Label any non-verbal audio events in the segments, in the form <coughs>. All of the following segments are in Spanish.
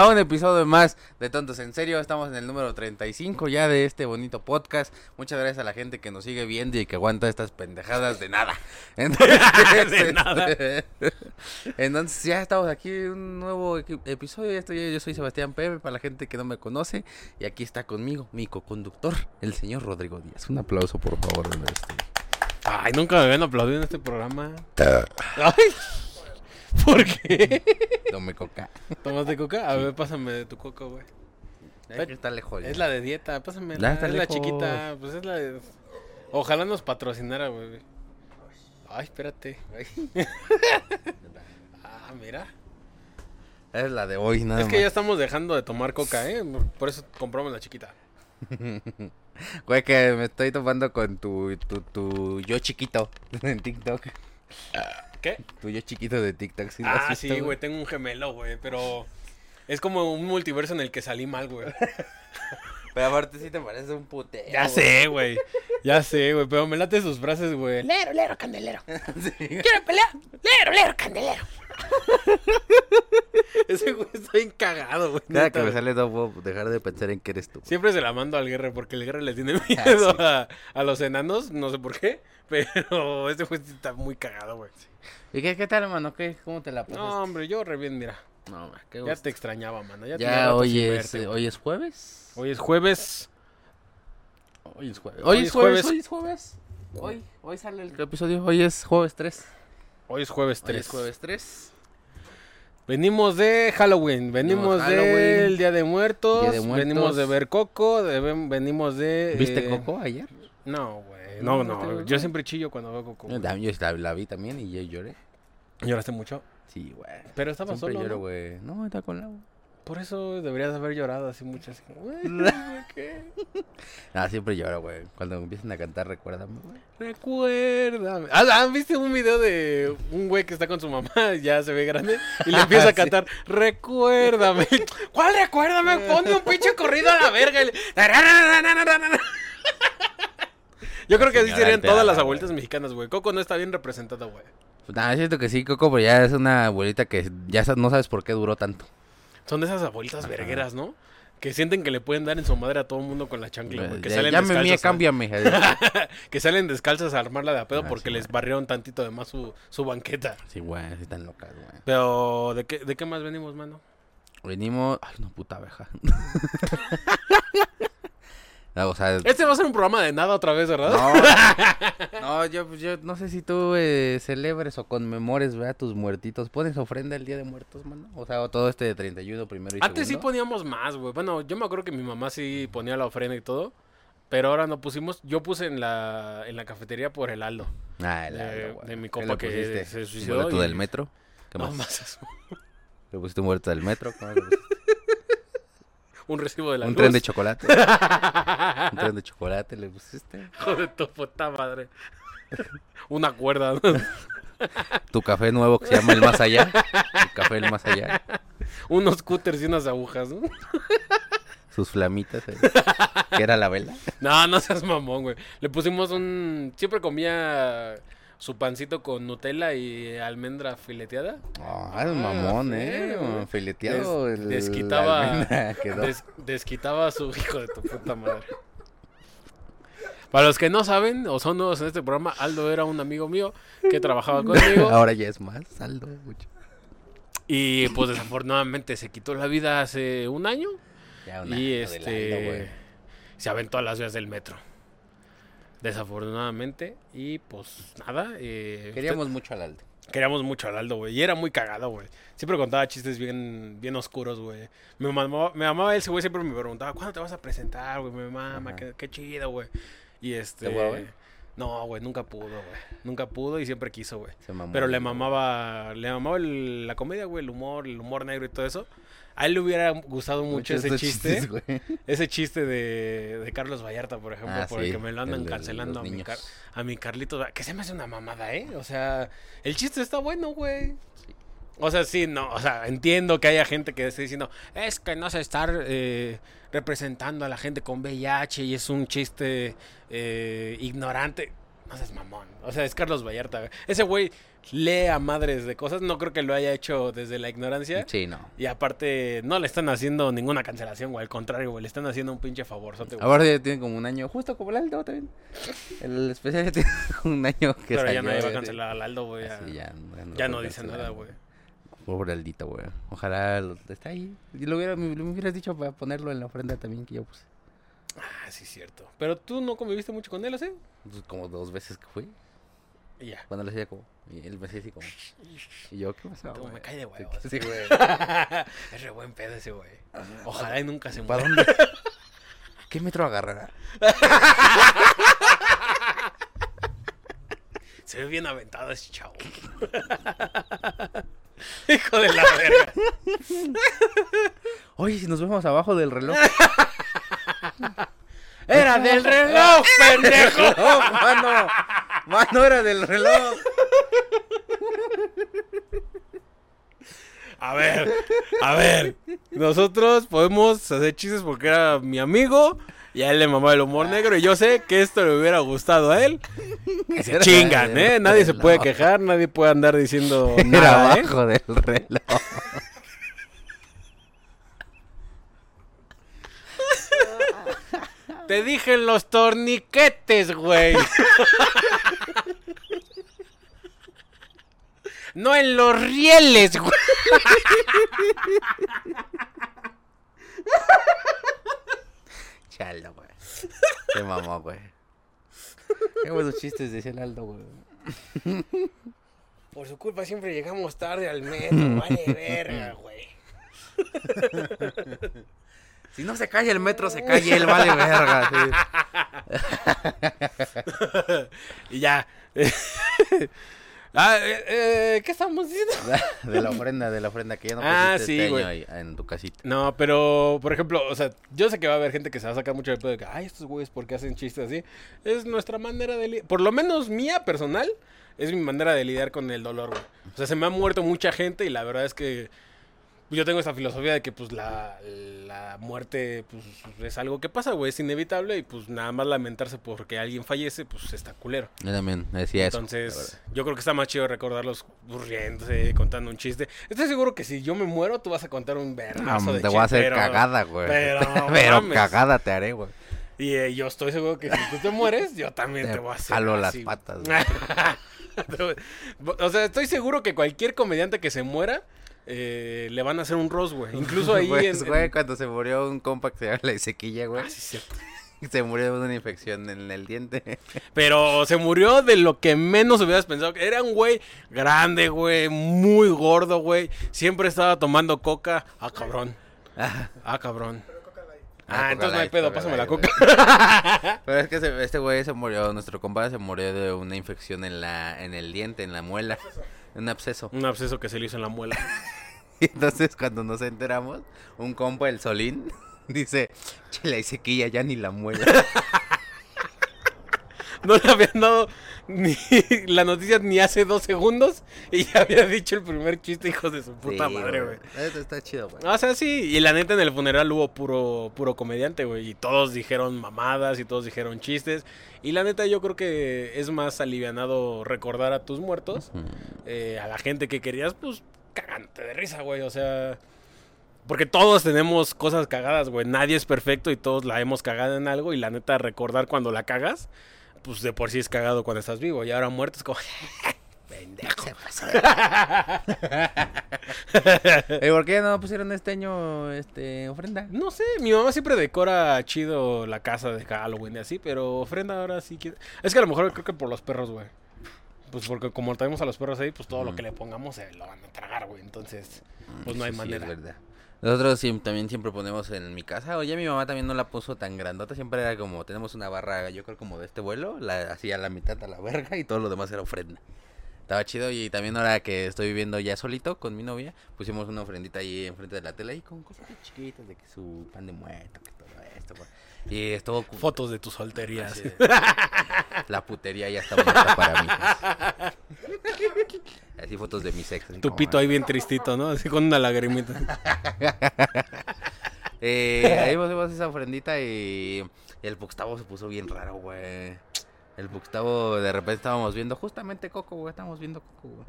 a un episodio más de Tontos en Serio. Estamos en el número 35 ya de este bonito podcast. Muchas gracias a la gente que nos sigue viendo y que aguanta estas pendejadas de nada. <laughs> <laughs> Entonces, De nada. este, <laughs> entonces ya estamos aquí en un nuevo episodio. Estoy- yo soy Sebastián Pepe, para la gente que no me conoce. Y aquí está conmigo mi co-conductor, el señor Rodrigo Díaz. Un aplauso, por favor. este. Ay, nunca me habían aplaudido en este programa. Ay. <laughs> ¿Por qué? Tome coca. ¿Tomas de coca? A ver, pásame de tu coca, güey. Está lejos. Es la de dieta, pásame. La, es la chiquita, pues es la de... Ojalá nos patrocinara, güey. Ay, espérate. <laughs> ah, mira. Es la de hoy, nada es que más. ya estamos dejando de tomar coca, ¿eh? Por eso compramos la chiquita. <laughs> Güey, que me estoy tomando con tu, tu, tu yo chiquito en TikTok. ¿Qué? Tu yo chiquito de TikTok. ¿sí lo has Ah, visto, sí, güey, tengo un gemelo, güey, pero... Es como un multiverso en el que salí mal, güey. <laughs> Pero aparte sí te parece un putero. Ya sé, güey. Ya sé, güey. Pero me late sus frases, güey. Lero, lero, candelero. <laughs> Sí. ¿Quiere pelear? Lero, lero, candelero. <laughs> Ese güey está bien cagado, güey. Cada que me sale no puedo dejar de pensar en que eres tú. Siempre se la mando al guerra porque el guerra le tiene <laughs> Ah, miedo sí. a, a los enanos. No sé por qué. Pero este güey sí está muy cagado, güey. ¿Y qué, qué tal, hermano? ¿Qué, ¿Cómo te la pasaste? No, hombre, yo re bien, mira. No, qué Ya gusto. te extrañaba, mano. Ya, Ya hoy es, verte, eh, hoy es jueves. Hoy es jueves. Hoy es jueves. Hoy Hoy es es jueves. Hoy es jueves. Hoy, hoy sale el episodio. Hoy es jueves 3. Hoy es jueves Hoy 3. es jueves 3. Venimos de Halloween, venimos del Día de Muertos, Día de Muertos. venimos de ver Coco, de- venimos de... ¿Viste eh, Coco ayer? No, güey, ¿No no, yo siempre chillo cuando veo Coco. También- yo la, la vi también y yo lloré. ¿Lloraste mucho? Sí, güey. Pero estaba Siempre solo, lloro, ¿no? güey. No, está con la. Por eso deberías haber llorado así güey, <laughs> ¿por qué? <laughs> Ah, siempre lloro, güey. Cuando empiezan a cantar, recuérdame, güey. Recuérdame. Ah, ah, ¿viste un video de un güey que está con su mamá, <laughs> ya se ve grande, y le empieza a cantar, recuérdame. ¿Cuál recuérdame? Ponme un pinche corrido a la verga. y le- Yo creo que así serían todas las abuelitas mexicanas, güey. Coco no está bien representada, güey. Pues nada, siento que sí, Coco, pero ya es una abuelita que ya no sabes por qué duró tanto. Son de esas abuelitas Ajá. vergueras, ¿no? Que sienten que le pueden dar en su madre a todo el mundo con la chancla, güey. Que ya salen ya mía, descalzas. a- cámbiame. <laughs> que salen descalzas a armarla de a pedo Ah, porque sí, les barrieron tantito de más su, su banqueta. Sí, güey, sí están locas, güey. Pero, ¿de qué, ¿de qué más venimos, mano? Venimos. Ay, no, puta abeja. <laughs> o sea. Este va a ser un programa de nada otra vez, ¿verdad? No, <laughs> no yo, pues, yo no sé si tú eh, celebres o conmemores, ¿verdad? Tus muertitos. ¿Pones ofrenda el día de muertos, mano? O sea, todo este de 31, primero y Antes sí poníamos más, güey. Bueno, yo me acuerdo que mi mamá sí ponía la ofrenda y todo. Pero ahora no pusimos. Yo puse en la, en la cafetería por el Aldo. Ah, el de- Aldo, güey. de mi ¿Qué compa que se ¿Un suicidó boleto y- del metro? ¿Qué No más? más eso. ¿Le pusiste boleto del metro? ¿Cómo le pusiste? <laughs> Un recibo de la ¿Un luz. tren de chocolate? <laughs> ¿Un tren de chocolate le pusiste? Hijo de tu puta madre. <laughs> Una cuerda. ¿no? ¿Tu café nuevo que se llama El Más Allá? ¿El café El Más Allá? Unos cúters y unas agujas, ¿no? Sus flamitas. eh, ¿Qué era la vela? No, no seas mamón, güey. Le pusimos un. Siempre comía su pancito con Nutella y almendra fileteada. Ah, es mamón, sí, ¿eh? güey. Fileteado. Des- el- desquitaba-. <laughs> Des- desquitaba a su hijo de tu puta madre. Para los que no saben o son nuevos en este programa, Aldo era un amigo mío que trabajaba conmigo. <laughs> Ahora ya es más, saldo. mucho. y pues desafortunadamente se quitó la vida hace un año. Ya un y año Aldo, güey. este se aventó a las vías del metro. Desafortunadamente. Y pues nada. eh, Queríamos mucho al Aldo. Queríamos mucho al Aldo, güey. Y era muy cagado, güey. Siempre contaba chistes bien, bien oscuros, güey. Me mamaba, me mamaba ese güey, siempre me preguntaba, ¿cuándo te vas a presentar, güey? Me mama, qué, qué chido, güey. Y este... No, güey, nunca pudo, güey. Nunca pudo y siempre quiso, güey. Pero le mamaba, le mamaba el- la comedia, güey, el humor, el humor negro y todo eso. A él le hubiera gustado mucho ese chiste. chistes, güey. Ese chiste de, de Carlos Vallarta, por ejemplo, Ah, por el que me lo andan el cancelando a mi. Car- a mi Carlito. Que se me hace una mamada, ¿eh? O sea, el chiste está bueno, güey. O sea, sí, no, o sea, entiendo que haya gente que esté diciendo, es que no se está eh, representando a la gente con VIH y es un chiste eh, ignorante. No seas mamón. O sea, es Carlos Vallarta. Ese güey lee a madres de cosas. No creo que lo haya hecho desde la ignorancia. Sí, no. Y aparte, no le están haciendo ninguna cancelación, güey. Al contrario, güey. Le están haciendo un pinche güey. Ahora ya tiene como un año, justo como el Aldo también. El especial ya tiene <laughs> un año que Pero ya salió, nadie va a cancelar al Aldo, güey. Ya, ya, no, ya no dice nada, güey. Pobre Aldito, güey. Ojalá lo- está ahí. Y lo, hubiera, me, me hubieras dicho para ponerlo en la ofrenda también que yo puse. Ah, sí, cierto. Pero tú no conviviste mucho con él, ¿así? Pues, como dos veces que fui. Y ya. Cuando le hacía como. Y él me hacía así como. <laughs> Y yo, ¿qué? Como güey? me cae de Sí, huevos. Sí, güey. <laughs> es re buen pedo ese, güey. Ojalá y nunca se ¿Para muera. dónde? <laughs> ¿Qué metro agarrará? Se ve bien aventado ese chavo. Hijo de la verga. Oye, si nos vemos abajo del reloj. Era del reloj, pendejo. <laughs> ¡Oh, mano! Mano, era del reloj. A ver, a ver. Nosotros podemos hacer chistes porque era mi amigo y a él le mamaba el humor negro. Y yo sé que esto le hubiera gustado a él. Se <laughs> Era chingan, ¿eh? Nadie se puede quejar, nadie puede andar diciendo Era nada, ¿eh? abajo del reloj. Te dije en los torniquetes, güey. <laughs> No en los rieles, güey. <laughs> Chalo, güey. Qué mamó, güey. Qué buenos chistes decía el Aldo, güey. Por su culpa siempre llegamos tarde al metro, vale verga, güey. <laughs> Si no se cae el metro, se cae él, vale verga. sí. <laughs> Y ya. <laughs> ah, eh, eh, ¿Qué estamos diciendo? <laughs> De la ofrenda, de la ofrenda que ya no Ah, sí, este güey. año ahí en tu casita. No, pero, por ejemplo, o sea, yo sé que va a haber gente que se va a sacar mucho de pedo de que, ay, estos güeyes, ¿por qué hacen chistes así? Es nuestra manera de lidiar. Por lo menos mía, personal, es mi manera de lidiar con el dolor, güey. O sea, se me ha muerto mucha gente y la verdad es que yo tengo esta filosofía de que, pues, la, la muerte, pues, es algo que pasa, güey, es inevitable y, pues, nada más lamentarse porque alguien fallece, pues, está culero. Yo también decía eso. la Entonces, yo creo que está más chido recordarlos riéndose, contando un chiste. Estoy seguro que si yo me muero, tú vas a contar un No, vergazo de te voy a hacer pero- cagada, güey. pero <laughs> Pero, cagada te haré, güey. Y eh, yo estoy seguro que si tú te mueres, yo también te, Te voy a hacer. jalo las así, patas, güey. <laughs> o sea, estoy seguro que cualquier comediante que se muera, eh, le van a hacer un roast, güey. Incluso <laughs> ahí Pues, en. güey, en- cuando se murió un compa que se llama la Ezequiel, güey. Ah, sí, cierto. <laughs> Se murió de una infección en el diente. <laughs> Pero se murió de lo que menos hubieras pensado. Era un güey grande, güey, muy gordo, güey. Siempre estaba tomando coca. Ah, cabrón. Ah, cabrón. Ah, Coca entonces no hay pedo, pásame la coca. Pero es que se- este güey se murió, nuestro compadre se murió de una infección en la en el diente, en la muela. Un absceso. Un absceso que se le hizo en la muela. Y <laughs> entonces cuando nos enteramos, un compa, el Solín, <laughs> dice, che, la Ezequiel ya ni la muela. <laughs> No le habían dado ni la noticia ni hace dos segundos y ya había dicho el primer chiste, hijos de su puta Sí, madre, güey. Esto está chido, güey. O sea, sí, y la neta en el funeral hubo puro, puro comediante, güey. Y todos dijeron mamadas y todos dijeron chistes. Y la neta yo creo que es más alivianado recordar a tus muertos, eh, a la gente que querías, pues cagante de risa, güey. O sea, porque todos tenemos cosas cagadas, güey. Nadie es perfecto y todos la hemos cagado en algo. Y la neta recordar cuando la cagas, pues de por sí es cagado cuando estás vivo. Y ahora muerto es como... <laughs> Pendejo. <laughs> ¿Y por qué no pusieron este año este ofrenda? No sé, mi mamá siempre decora chido la casa de Halloween y así, pero ofrenda ahora sí que... Es que a lo mejor creo que por los perros, güey. Pues porque como tenemos a los perros ahí, pues todo lo que le pongamos se lo van a tragar, güey. Entonces, pues no hay sí, manera. es verdad. Nosotros sí- también siempre ponemos en mi casa. Oye, mi mamá también no la puso tan grandota. Siempre era como, tenemos una barra, yo creo como de este vuelo, la hacía la mitad a la verga y todo lo demás era ofrenda. Estaba chido y también ahora que estoy viviendo ya solito con mi novia, pusimos una ofrendita ahí enfrente de la tele y con cosas chiquitas de que su pan de muerto, que todo esto. güey. Y estuvo Fotos de tus solterías. Así La putería ya está para mí. Así fotos de mi sexo. Tu pito ahí bien tristito, ¿no? Así con una lagrimita. Eh, ahí pusimos esa ofrendita y el Gustavo se puso bien raro, güey. El Puxtavo, de repente estábamos viendo, justamente Coco, güey, estábamos viendo Coco, güey.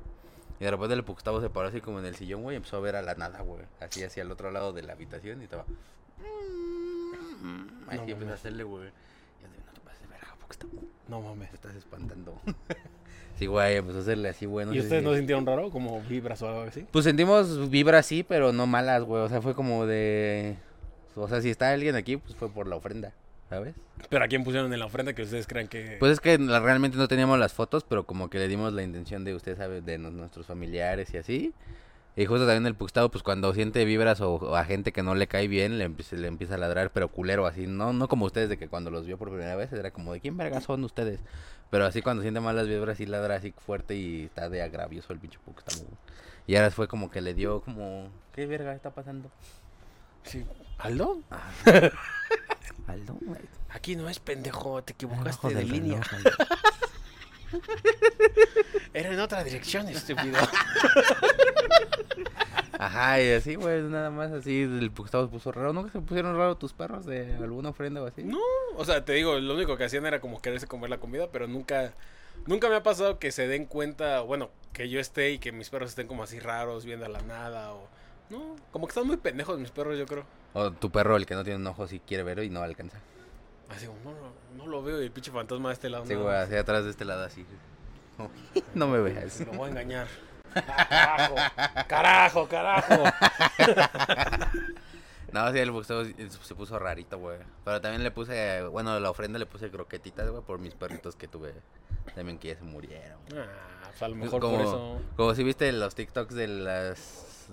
Y de repente el Puxtavo se paró así como en el sillón, güey, y empezó a ver a la nada, güey. Así hacia el otro lado de la habitación y estaba... Así No empezó a mames. hacerle, güey. Yo digo, no te pases de verga, Puxtavo. No mames. Me estás espantando. <laughs> sí, güey, empezó a hacerle así, güey. no ¿Y ustedes si- no sintieron raro? Como vibras o algo así. Pues sentimos vibras sí, pero no malas, güey. O sea, fue como de... O sea, si está alguien aquí, pues fue por la ofrenda, ¿sabes? Pero a quién pusieron en la ofrenda que ustedes crean que. Pues es que realmente no teníamos las fotos, pero como que le dimos la intención de, usted sabe, de nuestros familiares y así. Y justo también el Puxtado, pues cuando siente vibras o, o a gente que no le cae bien, le, empieza- le empieza a ladrar, pero culero, así. No no como ustedes, de que cuando los vio por primera vez era como, ¿de quién verga son ustedes? Pero así cuando siente malas vibras, sí ladra así fuerte y está de agravioso el pinche Puxtado. Y ahora fue como que le dio como, ¿qué verga está pasando? Sí. ¿Aldo? <laughs> Aldo. Aquí no es pendejo, te equivocaste de del línea. reloj. <laughs> <laughs> Era en otra dirección, estúpido. <laughs> Ajá, y así, güey, nada más así, el Puxtavo se puso raro. ¿Nunca se pusieron raro tus perros de alguna ofrenda o así? No, o sea, te digo, lo único que hacían era como quererse comer la comida, pero nunca, nunca me ha pasado que se den cuenta, bueno, que yo esté y que mis perros estén como así raros, viendo a la nada, o... No, como que están muy pendejos mis perros, yo creo. O tu perro, el que no tiene un ojo, si quiere verlo y no alcanza. Así como, no, no, no lo veo y el pinche fantasma de este lado. Sí, güey, hacia atrás de este lado así. <laughs> No me veas. Lo voy a engañar. Carajo, carajo, carajo. <laughs> No, sí, el sí- se puso rarito, güey. Pero también le puse, bueno, la ofrenda le puse croquetitas, güey, por mis perritos que tuve. También que ya se murieron. Ah, pues a lo mejor como, por eso. Como si viste los TikToks de las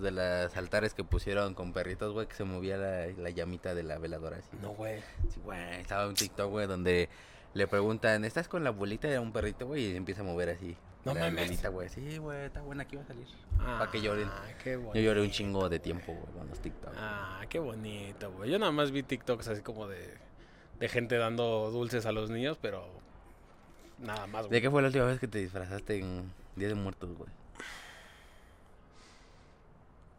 de las altares que pusieron con perritos, güey, que se movía la, la llamita de la veladora así. No, güey. Sí, güey, estaba un TikTok, güey, donde le preguntan, ¿estás con la abuelita de un perrito, güey? Y se empieza a mover así. No la mames. abuelita, güey. Sí, güey, está buena, aquí va a salir. Pa' que lloren. Ah, qué bonito. Yo lloré un chingo de tiempo, güey, con los TikToks. Ah, qué bonito, güey. Yo nada más vi TikToks así como de, de gente dando dulces a los niños, pero nada más, ¿De güey. qué fue la última vez que te disfrazaste en Día de Muertos, güey?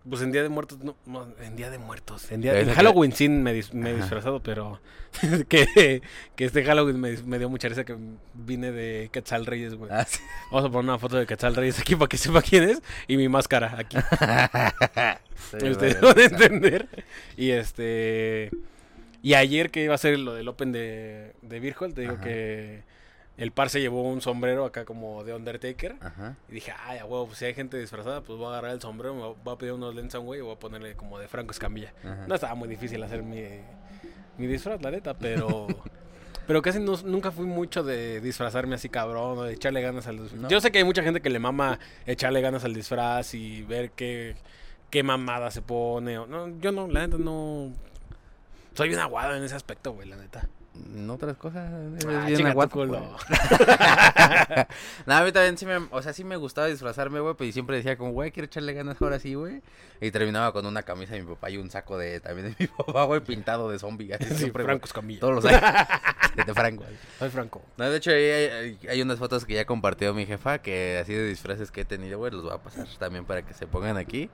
Pues en Día de Muertos, no, no, en Día de Muertos. En, día, en esa que- Halloween sí me, dis- me he disfrazado, pero <laughs> que, que este Halloween me, me dio mucha risa que vine de Quetzal Reyes, güey. Ah, sí. Vamos a poner una foto de Quetzal Reyes aquí para que sepa quién es y mi máscara aquí. <laughs> Sí, Ustedes van a entender. Y este. Y ayer que iba a ser lo del Open de, de Virgol, te digo Ajá. que el par se llevó un sombrero acá como de Undertaker. Ajá. Y dije, ay, a huevo, pues si hay gente disfrazada, pues voy a agarrar el sombrero, me voy a pedir unos lentes a un güey y voy a ponerle como de Franco Escamilla. Ajá. No estaba muy difícil hacer mi, mi disfraz, la neta, pero. <laughs> Pero casi no- nunca fui mucho de disfrazarme así cabrón o de echarle ganas al disfraz. No. Yo sé que hay mucha gente que le mama echarle ganas al disfraz y ver qué, qué mamada se pone. O, no, yo no, la neta no. Soy bien aguado en ese aspecto, güey, la neta. En otras cosas, eres Ah, bien culo. güey. <laughs> no, a mí también sí me, o sea, sí me gustaba disfrazarme, güey, pero siempre decía como, güey, quiero echarle ganas ahora sí, güey. Y terminaba con una camisa de mi papá y un saco de, también de <laughs> mi papá, güey, pintado de zombie. Así <laughs> Sí, siempre. Franco Escamilla. Todos los años. de Franco. Soy Franco. No, de hecho, hay, hay- hay unas fotos que ya compartió mi jefa, que así de disfraces que he tenido, güey, los voy a pasar también para que se pongan aquí.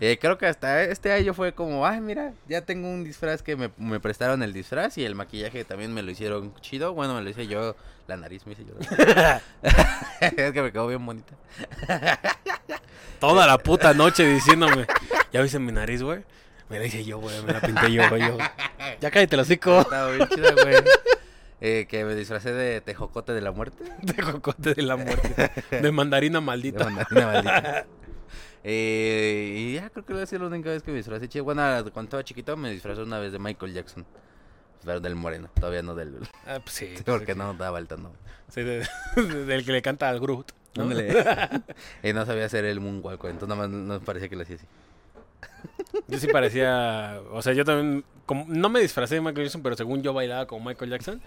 Eh, creo que hasta este año fue como, ay, mira, ya tengo un disfraz que me, me prestaron el disfraz y el maquillaje también me lo hicieron chido. Bueno, me lo hice yo, la nariz me hice yo. <laughs> es que me quedó bien bonita. Toda la puta noche diciéndome, ¿ya viste mi nariz, güey? Me la hice yo, güey, me la pinté yo, güey. Ya cállate el hocico. <laughs> Estaba bien chida, güey. Eh, que me disfracé de tejocote de la muerte. <laughs> De cocote de la muerte. De mandarina De maldita. mandarina maldita. Eh, y ya creo que va a ser la única vez que me disfracé. Bueno, cuando estaba chiquito me disfrazé una vez de Michael Jackson. Pero del moreno, todavía no del... Ah, pues sí. <laughs> Sí, porque sí. no daba el tono. Sí, de- <laughs> del que le canta al Groot. ¿no? <laughs> Y no sabía hacer el moonwalk, entonces nada más no parecía que lo hacía así. Yo sí parecía. O sea, yo también. como- no me disfracé de Michael Jackson, pero según yo bailaba como Michael Jackson.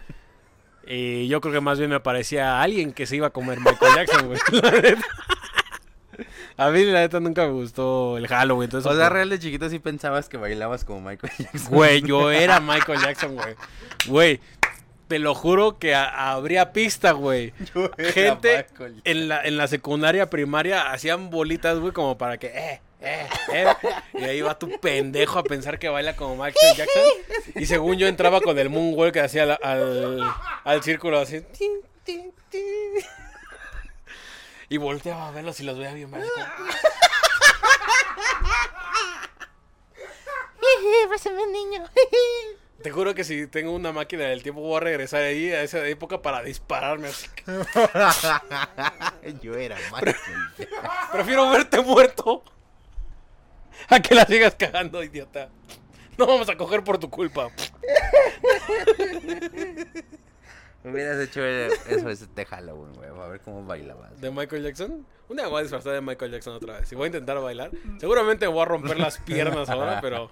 Y yo creo que más bien me parecía alguien que se iba a comer Michael Jackson, güey. A mí, la neta, nunca me gustó el Halloween. Entonces, O sea, real de chiquito sí pensabas que bailabas como Michael Jackson. Güey, yo <laughs> era Michael Jackson, güey. Güey, te lo juro que habría pista, güey. <laughs> Yo era Gente en la, en la secundaria primaria hacían bolitas, güey, como para que, eh, eh, eh. Y ahí va tu pendejo a pensar que baila como Michael Jackson. Y según yo entraba con el moonwalk que hacía al, al, al círculo así. tin. Y volteaba a verlos y los veía bien mal. así como, niño. Te juro que si tengo una máquina del tiempo voy a regresar ahí a esa época para dispararme. así que <laughs> Yo era Michael. <laughs> Prefiero verte muerto a que la sigas cagando, idiota. No vamos a coger por tu culpa. <laughs> Hubieras hecho eso este Halloween, güey. A ver cómo bailabas. ¿De Michael Jackson? Un día me voy a disfrazar de Michael Jackson otra vez. Y voy a intentar bailar. Seguramente me voy a romper las piernas ahora, pero.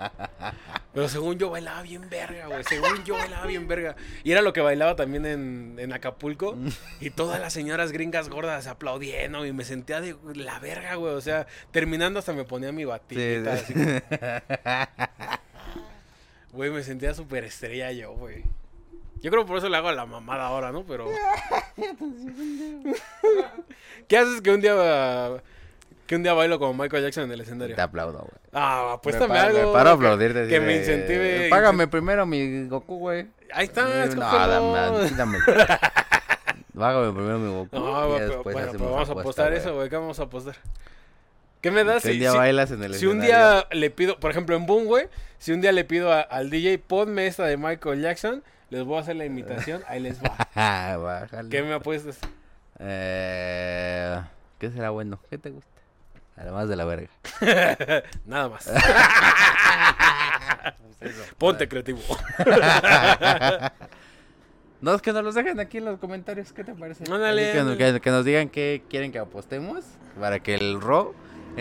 Pero según yo bailaba bien verga, güey. Según yo bailaba bien verga. Y era lo que bailaba también en, en Acapulco. Y todas las señoras gringas gordas aplaudiendo. Y me sentía de la verga, güey. O sea, terminando hasta me ponía mi batita. Sí, así sí. Güey, me sentía súper estrella yo, güey. Yo creo por eso le hago a la mamada ahora, ¿no? Pero. <laughs> ¿Qué haces que un día. Que un día bailo como Michael Jackson en el escenario? Te aplaudo, güey. Ah, Me apuéstame pa- algo. Me paro a que- aplaudirte. así Que me incentive. Págame primero mi Goku, güey. Ahí está, no, escógelo. dame, dame. Págame primero mi Goku. No, y pero, después bueno, pero vamos a apostar eso, güey. ¿Qué vamos a apostar? ¿Qué me das Si un si, día si- bailas en el si un día le pido, por ejemplo, en Boom, güey, si un día le pido a- al DJ, ponme esta de Michael Jackson, les voy a hacer la imitación, ahí les va. <laughs> Ah. ¿Qué me apuestas? Eh, ¿Qué será bueno? ¿Qué te gusta? Además de la verga. <laughs> Nada más. <laughs> Ponte creativo. No, es que nos los dejen aquí en los comentarios. ¿Qué te parece? Ándale, Que, que- que nos digan qué quieren que apostemos para que el Ro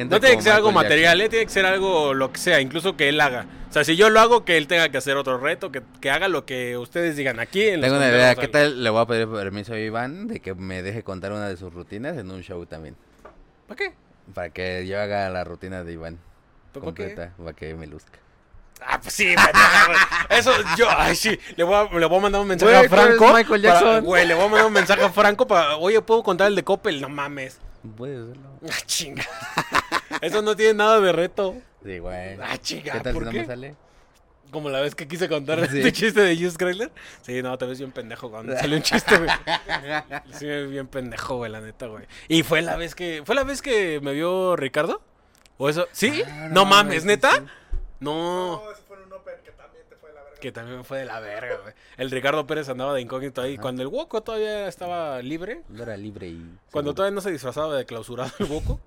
No tiene que ser algo material, ¿eh? tiene que ser algo lo que sea, incluso que él haga. O sea, si yo lo hago, que él tenga que hacer otro reto, que, que haga lo que ustedes digan aquí. En Tengo una idea. ¿Qué tal? Le voy a pedir permiso a Iván de que me deje contar una de sus rutinas en un show también. ¿Para qué? Para que yo haga la rutina de Iván ¿Pero ¿Para qué? completa. Para que me luzca. Ah, pues sí. Eso, yo, ay, sí. Le voy a, le voy a mandar un mensaje Güey, a Franco. Michael para- Jackson. Güey, le voy a mandar un mensaje a Franco para. Oye, ¿puedo contar el de Coppel? No mames. Puedes hacerlo. Ah, chinga. Eso no tiene nada de reto. Sí, güey. Ah, chinga. ¿Qué tal ¿por si no qué? me sale? Como la vez que quise contar <laughs> Sí. este chiste de Just Chrysler. Sí, no, te ves bien pendejo cuando salió un chiste, güey. <laughs> Sí, me bien pendejo, güey, la neta, güey. Y fue la vez que. ¿Fue la vez que me vio Ricardo? ¿O eso? ¿Sí? Ah, no, no mames, ¿neta? sí. No. No, eso fue en un Open que también te fue de la verga. Que también fue de la verga, güey. El Ricardo Pérez andaba de incógnito ahí. Ajá. Cuando el Woco todavía estaba libre. No era libre y. Cuando seguro. todavía no se disfrazaba de clausurado el Woco.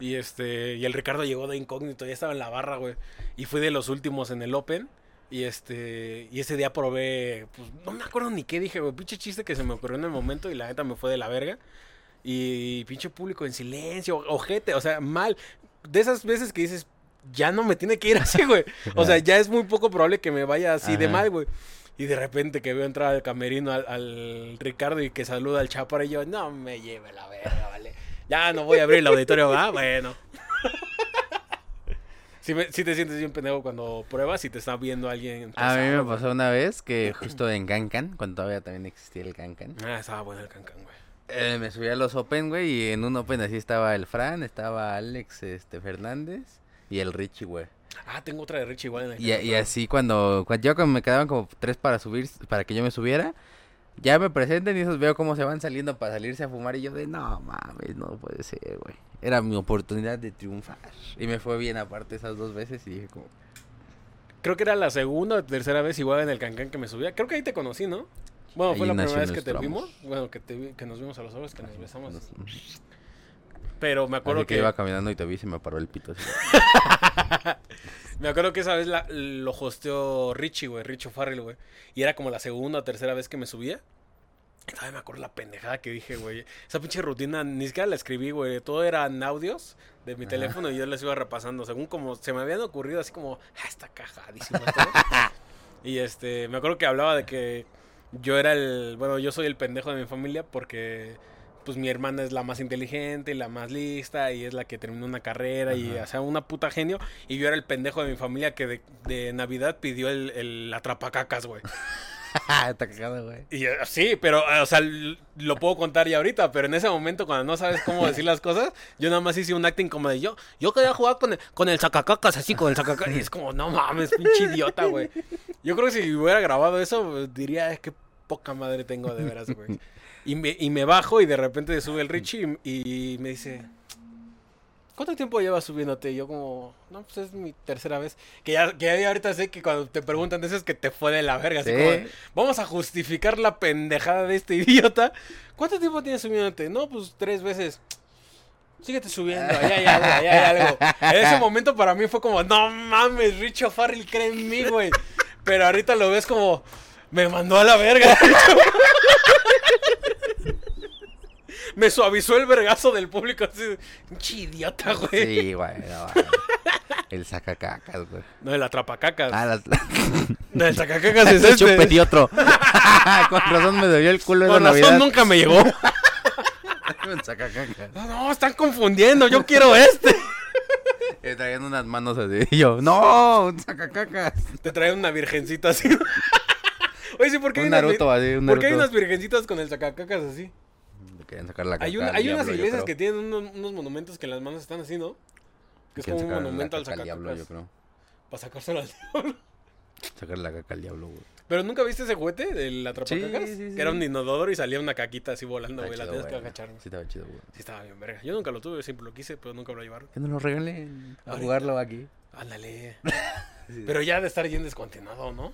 Y este. Y el Ricardo llegó de incógnito. Ya estaba en la barra, güey. Y fui de los últimos en el Open. Y este. Y ese día probé. Pues no me acuerdo ni qué dije, güey. Pinche chiste que se me ocurrió en el momento. Y la neta me fue de la verga. Y pinche público en silencio. Ojete. O sea, mal. De esas veces que dices. Ya no me tiene que ir así, güey. O sea, ya es muy poco probable que me vaya así de mal, güey. Y de repente que veo entrar al camerino al, al Ricardo y que saluda al Chaparro y yo, no me lleve la verga, vale. Ya no voy a abrir el auditorio, ¿va? Bueno. <laughs> Si te sientes bien pendejo cuando pruebas y te está viendo alguien. A mí me pasó una vez que justo en Cancan, cuando todavía también existía el Cancan, Ah, estaba bueno el cancán, güey. eh, me subí a los Open, güey, y en un Open así estaba el Fran, estaba Alex este, Fernández y el Richie, güey. Ah, tengo otra de Richie igual en el Y, y así cuando, cuando yo cuando me quedaban como tres para subir, para que yo me subiera, ya me presenten y esos veo cómo se van saliendo para salirse a fumar y yo de no mames, no puede ser, güey. Era mi oportunidad de triunfar. Y me fue bien aparte esas dos veces y dije como, Creo que era la segunda o tercera vez igual en el cancán que me subía. Creo que ahí te conocí, ¿no? Bueno, fue la primera vez que te vimos. Bueno, que, te vi- que nos vimos a los ojos, que nos besamos. nos- Pero me acuerdo que que... iba caminando y te vi y se me paró el pito. <laughs> Me acuerdo que esa vez la- lo hosteó Richie, güey, Richo Farrell, güey. Y era como la segunda o tercera vez que me subía. Y todavía me acuerdo la pendejada que dije, güey. Esa pinche rutina ni siquiera la escribí, güey. Todo eran audios de mi Ajá. teléfono y yo les iba repasando. Según como se me habían ocurrido, así como, ah, está cajadísimo esto, güey". <laughs> Y este, me acuerdo que hablaba de que yo era el, bueno, yo soy el pendejo de mi familia porque pues mi hermana es la más inteligente y la más lista y es la que terminó una carrera y o sea, una puta genio y yo era el pendejo de mi familia que de, de Navidad pidió el, el atrapacacas, güey. <laughs> Está cagado, güey. Y eh, sí, pero, eh, o sea, lo puedo contar ya ahorita, pero en ese momento cuando no sabes cómo decir las cosas, yo nada más hice un acting como de yo, yo quería jugar con el, con el sacacacas, así con el sacacacas, y es como, no mames, pinche idiota, güey. Yo creo que si hubiera grabado eso, pues, diría, "Eh, qué poca madre tengo de veras, güey. Y me, y me bajo y de repente sube el Richie y, y me dice, ¿cuánto tiempo llevas subiéndote? Y yo como, no, pues es mi tercera vez. Que ya, que ya ahorita sé que cuando te preguntan eso es que te fue de la verga. Así Sí. como, vamos a justificar la pendejada de este <laughs> idiota. ¿Cuánto tiempo tienes subiéndote? No, pues tres veces. Síguete subiendo, allá hay algo, allá hay algo. En ese <laughs> momento para mí fue como, no mames, Richo Farrell cree en mí, güey. Pero ahorita lo ves como, me mandó a la verga. me suavizó el vergazo del público así, pinche idiota, güey. Sí, güey. no, güey. El sacacacas, güey. No, el atrapacacas. Ah, las... No, el sacacacas es <laughs> este. chupetí otro. <laughs> Con razón me dolió el culo Con razón Navidad. nunca me llegó. <laughs> El sacacacas. No, no, están confundiendo, yo quiero este. Eh, traían unas manos así. Y yo, no, un sacacacas. Te traen una virgencita así. Oye, sí, ¿por qué hay Un unas Naruto vir- así, un ¿Por qué hay unas virgencitas con el sacacacas así? Le querían sacar la caca Hay, un- hay unas diablo, iglesias que tienen unos, unos monumentos que en las manos están así, ¿no? Que es como un monumento al caca diablo, yo sacacacas. creo. Para sacárselo al diablo. <laughs> Sacar la caca al diablo, güey. Pero nunca viste ese juguete del atrapacacas? Sí, sí, sí. Que era un inodoro y salía una caquita así volando, güey. La tenías que agachar. Sí, estaba chido, güey. Sí, estaba bien, verga. Yo nunca lo tuve, siempre lo quise, pero nunca me lo llevaron. Que nos lo regalen a Ahorita. jugarlo aquí. Ándale. <laughs> Pero ya de estar bien descontinuado, ¿no?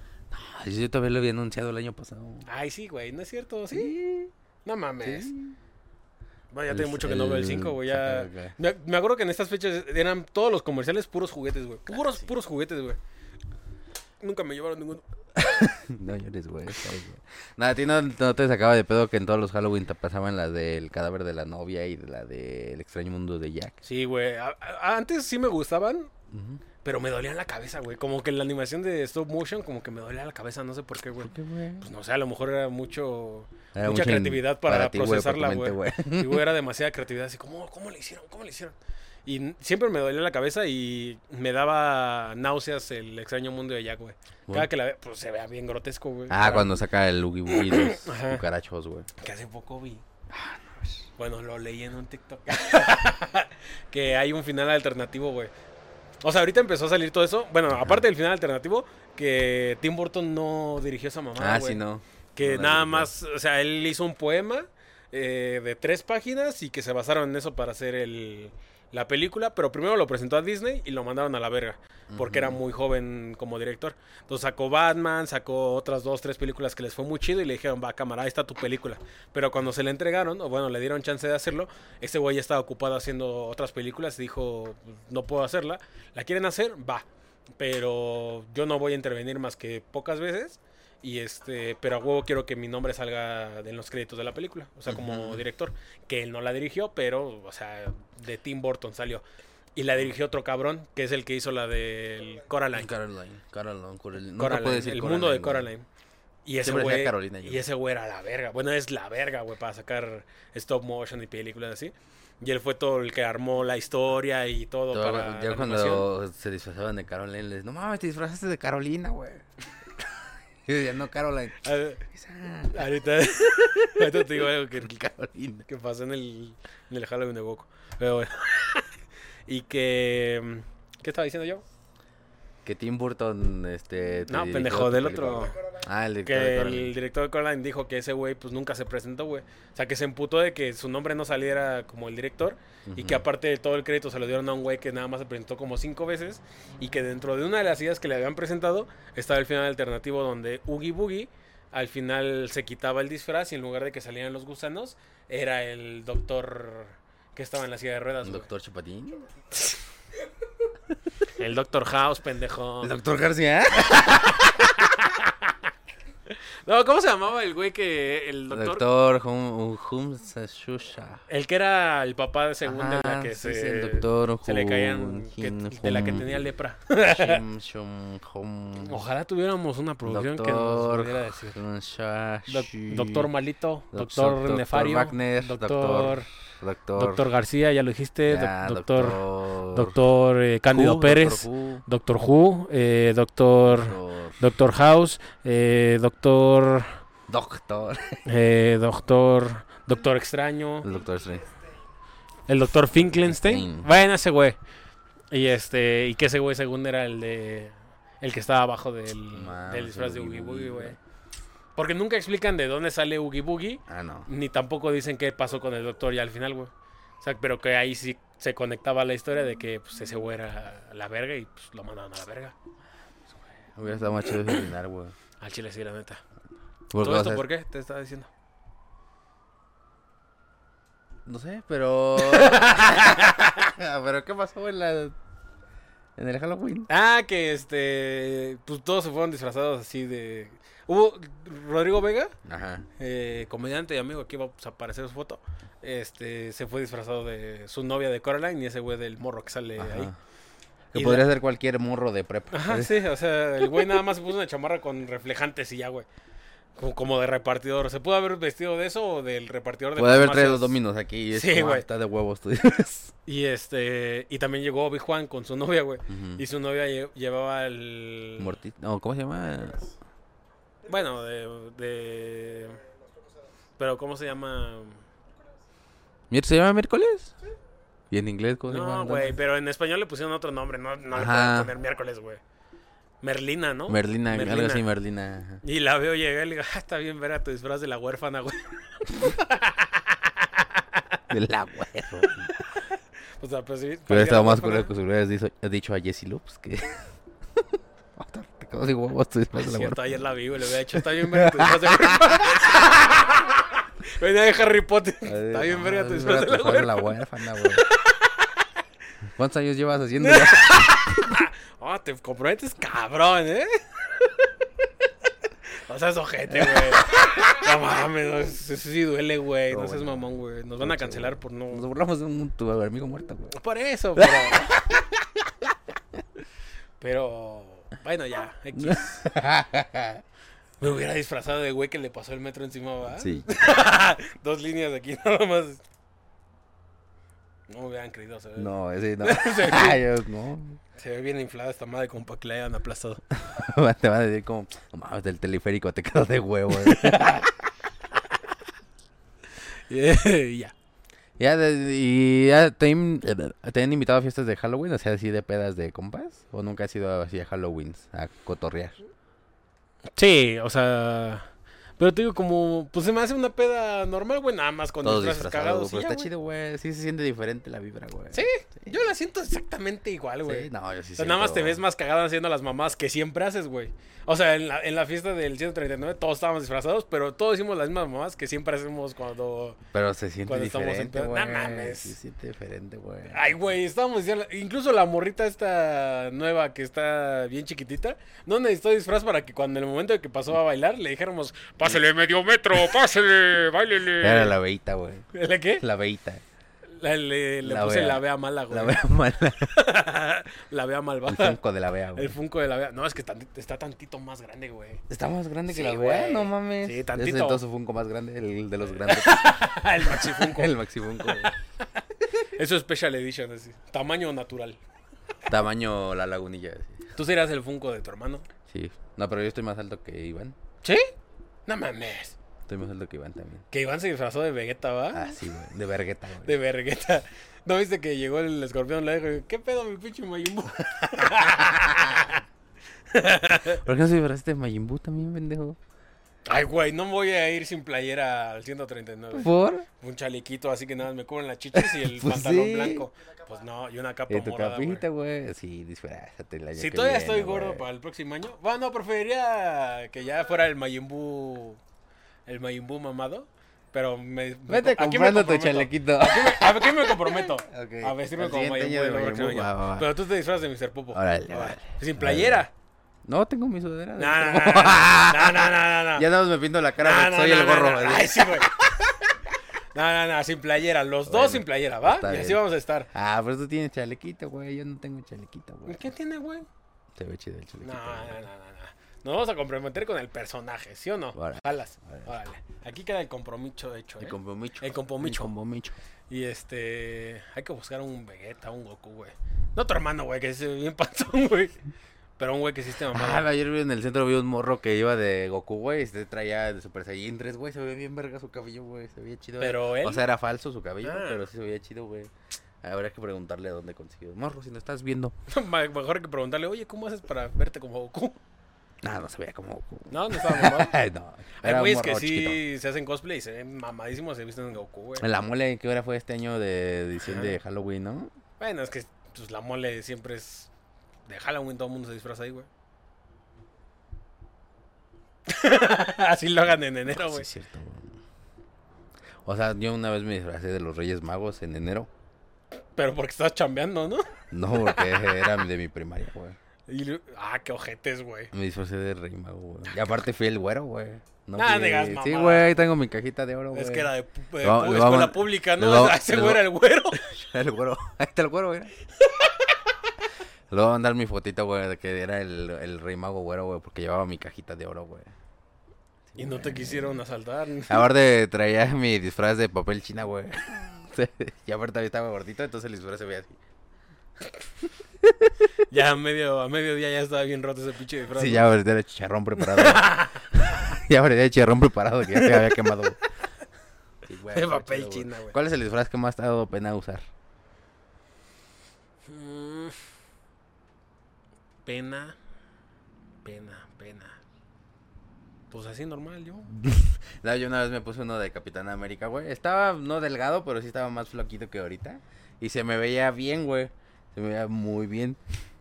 Ay, yo todavía lo había anunciado el año pasado. Ay, sí, güey, ¿no es cierto? ¿Sí? Sí. No mames. sí. Bueno, ya El- tiene mucho que no veo el el 5, güey. Ya... Me, me acuerdo que en estas fechas eran todos los comerciales puros juguetes, güey. Puros, sí. puros juguetes, güey. Nunca me llevaron ninguno. <laughs> No llores, güey. Nada, a ti no, no te sacaba de pedo que en todos los Halloween te pasaban las del cadáver de la novia y de la del extraño mundo de Jack. Sí, güey. Antes sí me gustaban, Ujú. Pero me dolía la cabeza, güey. Como que la animación de stop motion, como que me dolía la cabeza, no sé por qué, güey. ¿Por qué, güey? Pues no sé, a lo mejor era mucho. Era mucha mucho en- creatividad para ti, procesarla, güey. Sí, güey, era <laughs> demasiada creatividad. Así, ¿cómo, ¿cómo le hicieron? ¿Cómo le hicieron? Y siempre me dolía la cabeza y me daba náuseas el extraño mundo de Jack, güey. Cada que la ve, pues se vea bien grotesco, güey. Ah, cuando saca el Oogie Boogie <coughs> los cucarachos, güey. Que hace poco vi. Bueno, lo leí en un TikTok. <laughs> <laughs> que hay un final alternativo, güey. O sea, ahorita empezó a salir todo eso. Bueno, aparte del final alternativo, que Tim Burton no dirigió esa mamada, Ah, güey. sí, no. Que No nada más, o sea, él hizo un poema eh, de tres páginas y que se basaron en eso para hacer el, la película, pero primero lo presentó a Disney y lo mandaron a la verga, porque era muy joven como director. Entonces sacó Batman, sacó otras dos, tres películas que les fue muy chido y le dijeron, va, cámara, ahí está tu película. Pero cuando se le entregaron, o bueno, le dieron chance de hacerlo, ese güey ya estaba ocupado haciendo otras películas y dijo, no puedo hacerla. ¿La quieren hacer? Va. Pero yo no voy a intervenir más que pocas veces. Y este, pero a huevo quiero que mi nombre salga en los créditos de la película. O sea, como director. Que él no la dirigió, pero, o sea, de Tim Burton salió. Y la dirigió otro cabrón, que es el que hizo la del Coraline. Caroline, Caroline, Coraline. Coraline, decir el mundo de güey. Coraline. Y ese güey, Carolina y ese güey era la verga. Bueno, es la verga, güey, para sacar stop motion y películas así. Y él fue todo el que armó la historia y todo, Todo, para ya cuando se disfrazaban de Caroline, les no mames, te disfrazaste de Carolina, güey. <laughs> yo decía, no, Caroline. Ver, ahorita, <laughs> ahorita te digo algo que, <laughs> que pasó en el, en el Halloween de Goku. Pero bueno. <laughs> y que... mm, ¿Qué estaba diciendo yo? Que Tim Burton, este... te No, pendejo, del película. otro... Ah el director de Que el director de Coraline dijo que ese güey pues nunca se presentó, güey. O sea, que se emputó de que su nombre no saliera como el director y que aparte de todo el crédito se lo dieron a un güey que nada más se presentó como cinco veces y que dentro de una de las ideas que le habían presentado estaba el final alternativo donde Oogie Boogie al final se quitaba el disfraz y en lugar de que salieran los gusanos era el doctor que estaba en la silla de ruedas. ¿Un güey. doctor Chapatín? <laughs> El doctor House, pendejo. ¿El doctor García? <laughs> No, ¿cómo se llamaba el güey que el doctor Doctor Hum, Hum Shusha. El que era el papá de segunda en la que sí, se, sí, el doctor se le Hum, caían que- de la que Hum, tenía lepra. Shum, <laughs> Hum. Ojalá tuviéramos una producción que nos pudiera decir. Hum, doctor Malito, Doc- doctor Doctor Nefario, Wagner, doctor, doctor- Doctor. doctor García, ya lo dijiste, doctor, doctor. doctor eh, Cándido Who, Pérez, Doctor Who, eh, doctor, doctor House, eh, doctor, Doctor. eh, doctor, doctor Extraño, El doctor Strange. el doctor Finkelstein, a ese güey. Y este, y que ese güey según era el de el que estaba abajo del, del disfraz de Oogie Oogie Boogie, Boogie, güey. Porque nunca explican de dónde sale Oogie Boogie, Ah, no. ni tampoco dicen qué pasó con el doctor ya al final, güey. O sea, pero que ahí sí se conectaba la historia de que pues, ese güey era la verga y pues lo mandaron a la verga. Hubiera estado más chido ese final, güey. Al chile sí, la neta. ¿Todo esto por qué? Te estaba diciendo. No sé, pero. <laughs> <laughs> pero ¿qué pasó en la. En el Halloween? Ah, que este. Pues todos se fueron disfrazados así de. Hubo Rodrigo Vega, Ajá. eh, comediante y amigo, aquí va a aparecer su foto. Este se fue disfrazado de su novia de Coraline y ese güey del morro que sale ahí. Que Y podría ser cualquier morro de prepa. Ajá, sí, o sea, el güey nada más se puso una chamarra con reflejantes y ya, güey. Como, de repartidor. ¿Se pudo haber vestido de eso o del repartidor de Puede haber farmacias? tres dominos aquí. Es Sí, como, güey. ah, Está de huevos, tú dices. <laughs> Y este. Y también llegó Obi Juan con su novia, güey. Y su novia lle- llevaba el. Morti- No, ¿cómo se llama? Bueno, de, de. Pero, ¿cómo se llama? ¿Mier- ¿Se llama miércoles? ¿Y en inglés cómo se llama? No, güey, pero en español le pusieron otro nombre. No, no le pueden poner miércoles, güey. Merlina, ¿no? Merlina, algo Merlina. así, Merlina. ajá. Y la veo llegar y le digo, ah, está bien ver a tu disfraz de la huérfana, güey. <laughs> De la huevo. O sea, pues sí. Estado la más huérfana. culero que se hubieras dicho, dicho a Jesse Loops que. <laughs> Te quedas sin huevos tu disfraz de la huerta. ayer la vi, güey. Le había dicho, está bien verga tu disfraz de huérfana. <laughs> Venía de Harry Potter. Está bien verga tu disfraz de la la huérfana. huérfana, güey. ¿Cuántos años llevas haciendo? Ah, te comprometes cabrón, ¿eh? <laughs> O sea, es ojete, güey. No mames, no, eso sí duele, güey. No, No, seas bueno. mamón, güey. Nos van a cancelar por Nos no. burlamos de un, tu amigo muerto, güey. Por eso, <laughs> pero. Pero. Bueno, ya. X. Me hubiera disfrazado de güey que le pasó el metro encima, ¿va? Sí. <laughs> Dos líneas aquí nada más. No me hubieran creído, se ve, No, ese no. <laughs> Sí. <laughs> Ay, Dios, no. se ve bien inflada esta madre como para que la hayan aplastado. <laughs> Te van a decir como, no mames, del teleférico te quedas de huevo. güey". y ya. ya, y ya te, han- te han invitado a fiestas de Halloween, o sea, así de pedas de compas, o nunca has ido así a Halloween a cotorrear. Sí, o sea. Pero te digo, como. Pues se me hace una peda normal, güey. Nada más con Todos disfraces disfrazados, cagados. pero y ya, está güey. chido, güey. Sí se siente diferente la vibra, güey. Sí, yo la siento exactamente igual, güey. Sí, no, yo sí O sea, nada más te ves más cagado haciendo las mamás que siempre haces, güey. O sea, en la, en la fiesta del 139 todos estábamos disfrazados, pero todos hicimos las mismas mamás que siempre hacemos cuando... Pero se siente Cuando estamos en diferente, güey. No mames. Sí se siente diferente, güey. Ay, güey, estábamos diciendo... Incluso la morrita esta nueva que está bien chiquitita, no necesitó disfraz para que cuando en el momento de que pasó a bailar le dijéramos, pásele medio metro, pásele, <laughs> bailele. Era la veita, güey. ¿La qué? La veita. Le le La puse vea. la vea mala, güey. La vea mala. <laughs> la vea El malvada. funko de la vea, güey. El funko de la vea. No, es que está tantito más grande, güey. Está más grande que la vea, no mames. Sí, Es tantito. entonces su funko más grande, el de los grandes. <laughs> el maxi funko. el maxi funko. güey. <laughs> Eso es special edition, así. Tamaño natural. Tamaño la lagunilla. sí. ¿Tú serías el funko de tu hermano? Sí. No, pero yo estoy más alto que Iván. ¿Sí? No mames. Estoy más alto que Iván también. Que Iván se disfrazó de Vegeta, ¿va? Ah, sí, güey. De vergueta, güey. <laughs> De Vergueta. ¿No viste que llegó el escorpión? Le dijo, ¿qué pedo mi pinche Mayimbu? <laughs> ¿Por qué no se disfrazaste de Majin Buu también, pendejo? Ay, güey, no voy a ir sin playera al 139. ¿Por? Un chalequito así que nada más me cubren las chichas y el <laughs> Pues pantalón sí. blanco. Pues no, y una capa Y tu morada, capita, güey. Sí, disfrázate año Si todavía viene, estoy gordo para el próximo año, bueno, preferiría que ya fuera el Mayimbu, el Mayimbu mamado, pero me... me- Vete me comprando tu comprometo. chalequito. Me- ¿A qué me comprometo? <laughs> A vestirme como Mayimbu. Pero tú te disfrazas de Mr. Popo. Órale. Sin playera. No, tengo mi sudadera. de No, no, <laughs> no, no, no, no, no. Ya nada más me pinto la cara No, soy no, el gorro. no. Ay, sí, güey. No, no, no, sin playera. Los Bueno, dos sin playera, ¿va? Y así bien. vamos a estar. Ah, pero tú tienes chalequito, güey. Yo no tengo chalequito, güey. ¿Qué tiene, güey? Se ve chido el chalequito. no, no, no, no. Nos vamos a comprometer con el personaje, ¿sí o no? Órale. Jalas. Órale. Órale. Aquí queda el compromiso hecho, ¿eh? El compromiso. El compromiso. El compromiso. Y este. Hay que buscar un Vegeta, un Goku, güey. No tu hermano, güey, que es bien panzón, güey. Pero un güey que sí esté Ah, ayer vi en el centro vi un morro que iba de Goku, güey, y se traía de Super Saiyan 3, güey, se veía bien verga su cabello, güey, se veía chido. Pero él. O sea, era falso su cabello, Ah. pero sí se veía chido, güey. Habrá que preguntarle a dónde consiguió. Morro, si lo estás viendo. <laughs> Mejor que preguntarle, oye, ¿cómo haces para verte como Goku? No, no se veía como Goku. No, no estaba mamado. <laughs> no. Hay güeyes que sí chiquito. se hacen cosplay y se ven mamadísimos, se visten en Goku, güey. La mole, que hora fue este año de edición Ajá. de Halloween, ¿no? Bueno, es que pues, la mole siempre es de Halloween, todo el mundo se disfraza ahí, güey. <laughs> Así lo hagan en enero, Sí, güey. es cierto. güey. O sea, yo una vez me disfracé de los Reyes Magos en enero. Pero porque estás chambeando, ¿no? No, porque <laughs> era de mi primaria, güey. Y ah, qué ojetes, güey. Me disfracé de Rey Mago, güey. Y aparte fui el güero, güey. No fui- digas Sí, mamada. güey, tengo mi cajita de oro, güey. Es que era de, de No, escuela vamos- pública, ¿no? vamos- Ese güey era el güero. <laughs> El güero. <laughs> Ahí está el güero, güey. Le voy a mandar mi fotito, güey, de que era el, el Rey Mago güero, güey, porque llevaba mi cajita de oro, güey. Y no te quisieron asaltar. <laughs> Aparte traía mi disfraz de papel china, güey. y aparte estaba gordito, entonces el disfraz se veía así. <laughs> Ya a medio, a mediodía ya estaba bien roto ese pinche disfraz. Sí, ya parecía el chicharrón preparado. <laughs> ya parecía el chicharrón preparado que ya se había quemado. Sí, güey, De papel chido, china, güey. ¿Cuál es el disfraz que más te ha dado pena usar? Mm. Pena. Pena, pena. Pues así normal, yo. <laughs> No, yo una vez me puse uno de Capitán América, güey. Estaba no delgado, pero sí estaba más flaquito que ahorita. Y se me veía bien, güey. Se me veía muy bien.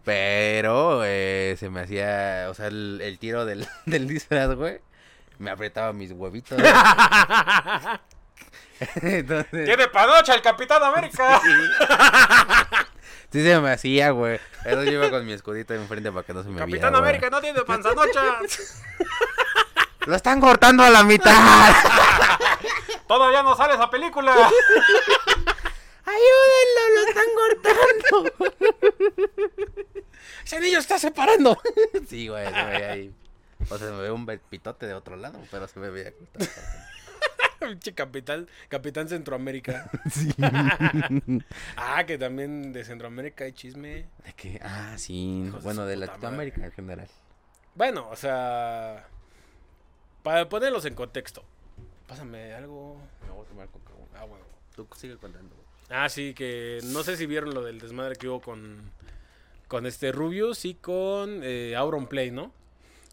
Pero eh, se me hacía, o sea, el, el tiro del, <laughs> del disfraz, güey. Me apretaba mis huevitos. <laughs> Entonces, ¡Tiene panocha el Capitán América! <laughs> sí se me hacía, güey. Entonces yo iba con mi escudito enfrente para que no se me Capitán viera. América no tiene panzanocha. ¡Lo están cortando a la mitad! Todavía no sale esa película. ¡Ayúdenlo! ¡Lo están cortando! <laughs> Ese niño está separando. <laughs> Sí, güey, se veía ahí. O sea, se me ve un pitote de otro lado, pero se me veía. estaba- <laughs> Pinche capitán, capitán Centroamérica. Sí. Ah, que también de Centroamérica hay chisme. ¿De qué? Ah, sí. Hijos Bueno, de Latinoamérica en general. Bueno, o sea. Para ponerlos en contexto. Pásame algo. Me voy a tomar coca. Ah, bueno. Tú sigue contando. Ah, sí, que no sé si vieron lo del desmadre que hubo con, con este Rubius y con eh, Auron Play, ¿no?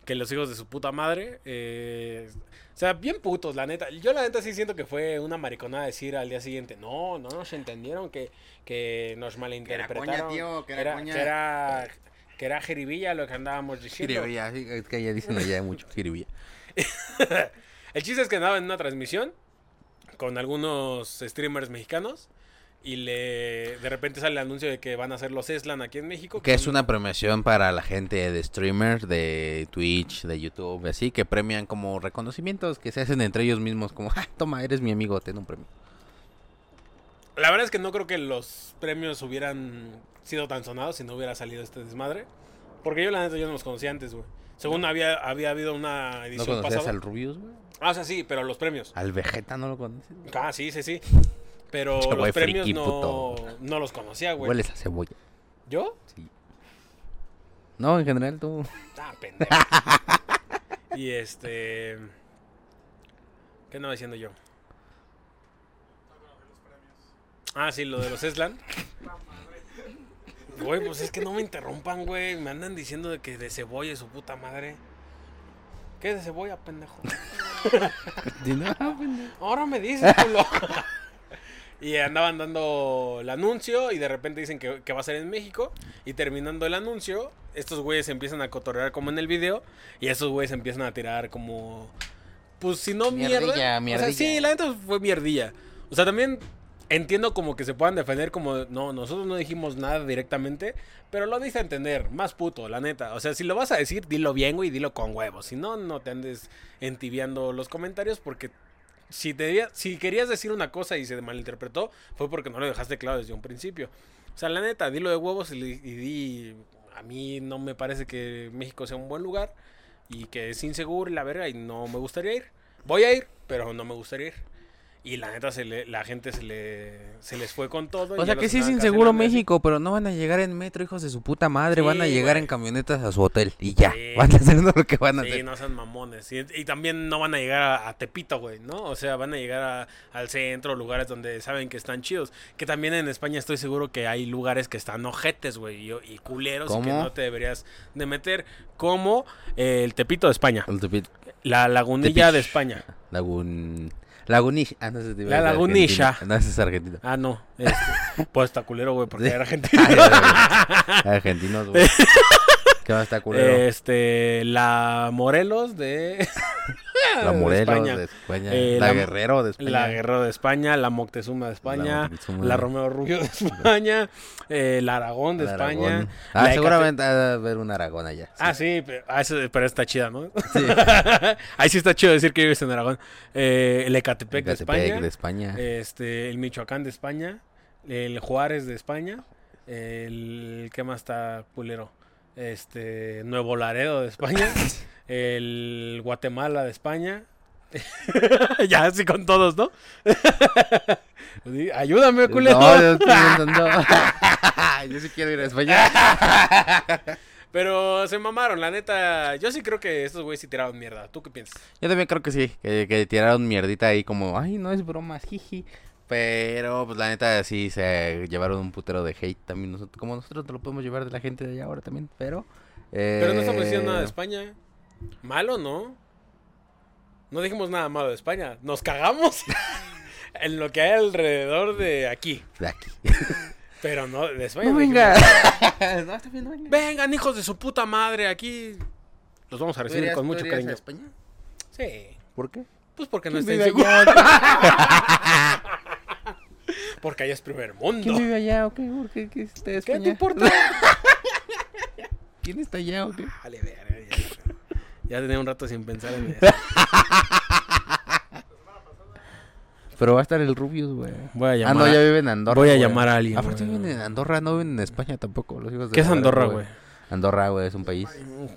Que los hijos de su puta madre. eh, o sea, bien putos, la neta. Yo la neta sí siento que fue una mariconada decir al día siguiente, no, no nos entendieron, que, que nos malinterpretaron. coña, tío, que era coña". Que era, que era jeribilla lo que andábamos diciendo. Jiribilla, sí, es que ya dicen allá mucho jiribilla. <laughs> El chiste es que andaba en una transmisión con algunos streamers mexicanos y le de repente sale el anuncio de que van a hacer los Eslan aquí en México. Que es son- una premiación para la gente de streamers, de Twitch, de YouTube, así, que premian como reconocimientos que se hacen entre ellos mismos, como, ah, toma, eres mi amigo, ten un premio. La verdad es que no creo que los premios hubieran sido tan sonados si no hubiera salido este desmadre. Porque yo la neta yo no los conocía antes, güey. Según había, había habido una ¿No edición conocías pasada. al Rubius, güey? Ah, o sea, sí, pero los premios. ¿Al Vegeta no lo conoces? Ah, sí, sí, sí. Pero los premios friki no, no los conocía, güey. Hueles a cebolla. ¿Yo? Sí. No, en general tú. Ah, pendejo. <laughs> y este. ¿Qué andaba diciendo yo? Ah, sí, lo de los Eslan. Güey, pues es que no me interrumpan, güey. Me andan diciendo de que de cebolla y su puta madre. ¿Qué es de cebolla, pendejo? <laughs> No, pendejo. Ahora me dices, culo. <laughs> y andaban dando el anuncio y de repente dicen que, que va a ser en México. Y terminando el anuncio, estos güeyes empiezan a cotorrear como en el video. Y estos güeyes empiezan a tirar como... Pues si no mierda. Mierdilla, O sea, mierdilla. sí, la neta fue mierdilla. O sea, también entiendo como que se puedan defender como... No, nosotros no dijimos nada directamente. Pero lo dice a entender. Más puto, la neta. O sea, si lo vas a decir, dilo bien, güey, dilo con huevos. Si no, no te andes entibiando los comentarios porque si, te, si querías decir una cosa y se malinterpretó, fue porque no lo dejaste claro desde un principio. O sea, la neta, dilo de huevos y, y di, a mí no me parece que México sea un buen lugar y que es inseguro y la verga y no me gustaría ir. Voy a ir, pero no me gustaría ir. Y la neta, se le, la gente se, le, se les fue con todo. O sea que sí es inseguro. México, pero no van a llegar en metro, hijos de su puta madre. van a Sí, llegar güey. en camionetas a su hotel y ya. Sí. <laughs> Van a hacer lo que van a Sí, hacer. no sean mamones. Y, y también no van a llegar a, a Tepito, güey, ¿no? O sea, van a llegar a- al centro, lugares donde saben que están chidos. Que también en España estoy seguro que hay lugares que están ojetes, güey, y, y culeros y que no te deberías de meter. Como eh, el Tepito de España, El Tepit- la Lagunilla de España. Lagun... Lagunisha. Ah, no te iba a La. Argentina. No, ese es argentino. Ah, no. Este, <laughs> pues está culero, güey, porque era argentino. Argentinos, güey. <laughs> ¿Qué más está culero? Este, la Morelos de la de Morelos España. de España. Eh, la, la- Guerrero de España. La Guerrero de España, la Moctezuma de España, la, Moctezuma. Romeo Rubio de España, eh, la Aragón de España. Aragón. la Ah, Ecate- seguramente ha de haber un Aragón allá. sí. Ah, sí, pero, ah, eso- pero está chida, ¿no? Sí. <laughs> Ahí sí está chido decir que vives en Aragón. Eh, el Ecatepec, de España, de España. este, el Michoacán de España, el Juárez de España, el ¿qué más está culero? Este, Nuevo Laredo de España, <laughs> el Guatemala de España. <laughs> ya así con todos, ¿no? <laughs> Ayúdame, culero. <laughs> No, yo estoy intentando. yo sí quiero ir a España. Pero se mamaron, la neta. Yo sí creo que estos güeyes sí tiraron mierda. ¿Tú qué piensas? Yo también creo que sí, que, que tiraron mierdita ahí como, ay, no es broma, jiji. Pero, pues la neta, sí se llevaron un putero de hate también. Nosotros, como nosotros te lo podemos llevar de la gente de allá ahora también, pero. Pero no estamos diciendo nada de eh, España. Malo, ¿no? No dijimos nada malo de España. Nos cagamos <laughs> en lo que hay alrededor de aquí. De aquí. Pero no, de España. No dijimos, venga. <laughs> no, está bien, no venga. Vengan, hijos de su puta madre, aquí. Los vamos a ¿Tú recibir con mucho irías a cariño. España? Sí. ¿Por qué? Pues porque no ¿Quién está allá? <laughs> Porque allá es primer ¿Quién mundo. vive allá o qué? ¿Por qué? ¿Qué está ¿Qué te importa? ¿Quién está allá o qué? Vale, verga, ya, tenía un rato sin pensar en eso. <laughs> Pero va a estar el Rubius, güey. Voy a Ah, llamar. no, a- ya vive en Andorra. voy a güey. llamar a alguien, Aparte güey. viven en Andorra, no viven en España tampoco. Los hijos de ¿Qué es Andorra, güey? Andorra, güey, es un país.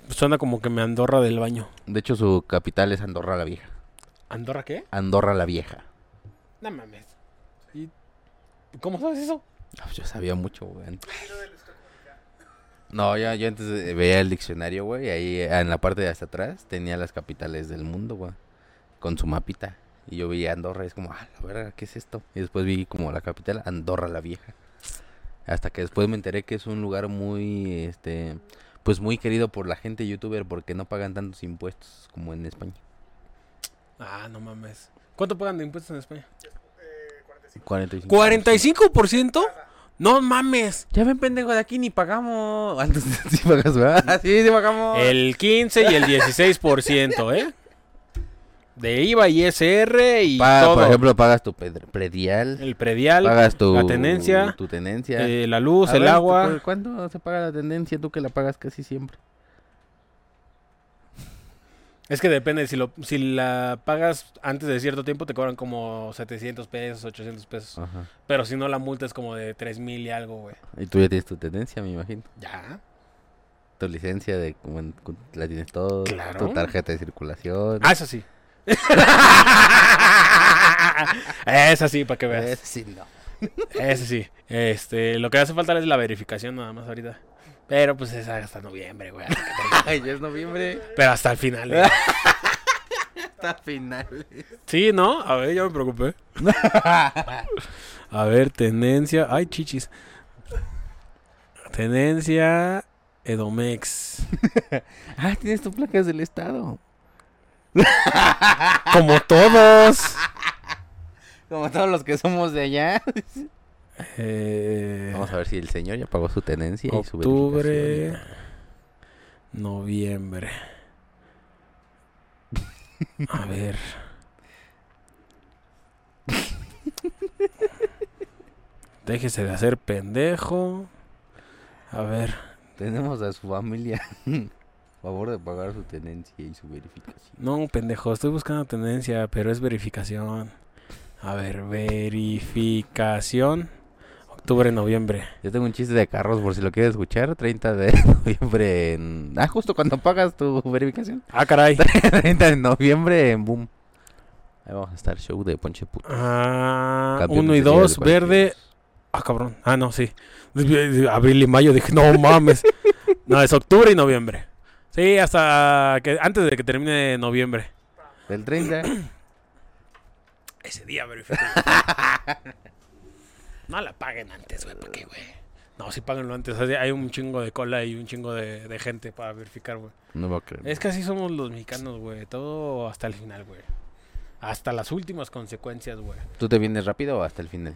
Suena como que me Andorra del baño. De hecho, su capital es Andorra la Vieja. ¿Andorra qué? Andorra la Vieja. No mames. ¿Y cómo sabes eso? Ah, Yo sabía mucho, güey. No, yo, yo antes eh, veía el diccionario, güey, y ahí eh, en la parte de hasta atrás tenía las capitales del mundo, güey, con su mapita. Y yo veía Andorra y es como, ah, la verga, ¿qué es esto? Y después vi como la capital, Andorra la Vieja. Hasta que después me enteré que es un lugar muy, este, pues muy querido por la gente youtuber porque no pagan tantos impuestos como en España. Ah, no mames. ¿Cuánto pagan de impuestos en España? Eh, 45. 45. ¿45%? No mames. Ya ven, pendejo, de aquí ni pagamos. <laughs> Antes sí pagas, ¿verdad? <laughs> Sí, sí pagamos. El 15 y el 16%, ¿eh? De IVA y SR y todo. Por ejemplo, pagas tu predial, el predial, pagas tu, la tenencia, tu tenencia. eh, la luz, A el ver, agua. ¿cu- ¿Cuánto se paga la tenencia? Tú que la pagas casi siempre. Es que depende, si, lo, si la pagas antes de cierto tiempo te cobran como 700 pesos, 800 pesos. Ajá. Pero si no, la multa es como de 3 mil y algo, güey. Y tú ya tienes tu tenencia, me imagino. Ya. Tu licencia de como en- cu- la tienes todo. Claro. Tu tarjeta de circulación. Ah, eso sí. Esa sí, <laughs> para que veas. Ese sí, no. Ese sí. Este, lo que hace falta es la verificación nada más ahorita. Pero pues es hasta noviembre, güey. <laughs> Ay, ya es noviembre. Pero hasta el final. ¿eh? <laughs> Hasta final. Sí, ¿no? A ver, ya me preocupé. <laughs> A ver, tenencia. Ay, chichis. Tenencia Edomex. Ah, tienes tu placas del estado. Como todos. Como todos los que somos de allá. Eh, Vamos a ver si el señor ya pagó su tenencia y su octubre. Noviembre. A ver. Déjese de hacer pendejo. A ver. Tenemos a su familia. <laughs> Favor de pagar su tenencia y su verificación. No, pendejo, estoy buscando tendencia, pero es verificación. A ver, verificación. Octubre, noviembre. Yo tengo un chiste de carros por si lo quieres escuchar. 30 de <laughs> noviembre en... Ah, justo cuando pagas tu verificación. Ah, caray. <laughs> 30 de noviembre en Boom. Ahí vamos a estar, show de Ponche Puto. Ah, Campeón uno de y Liga de dos, verde. Cualquiera. Ah, cabrón. Ah, no, sí. <laughs> Abril y mayo dije, no mames. no, es octubre y noviembre. Sí, hasta que antes de que termine noviembre. Del 30. <clears throat> Ese día verifico. No la paguen antes, güey. ¿Para qué, güey? No, sí páguenlo antes. o sea, Hay un chingo de cola y un chingo de, de gente para verificar, güey. no voy a creer. Es que así somos los mexicanos, güey. Todo hasta el final, güey. Hasta las últimas consecuencias, güey. ¿Tú te vienes rápido o hasta el final?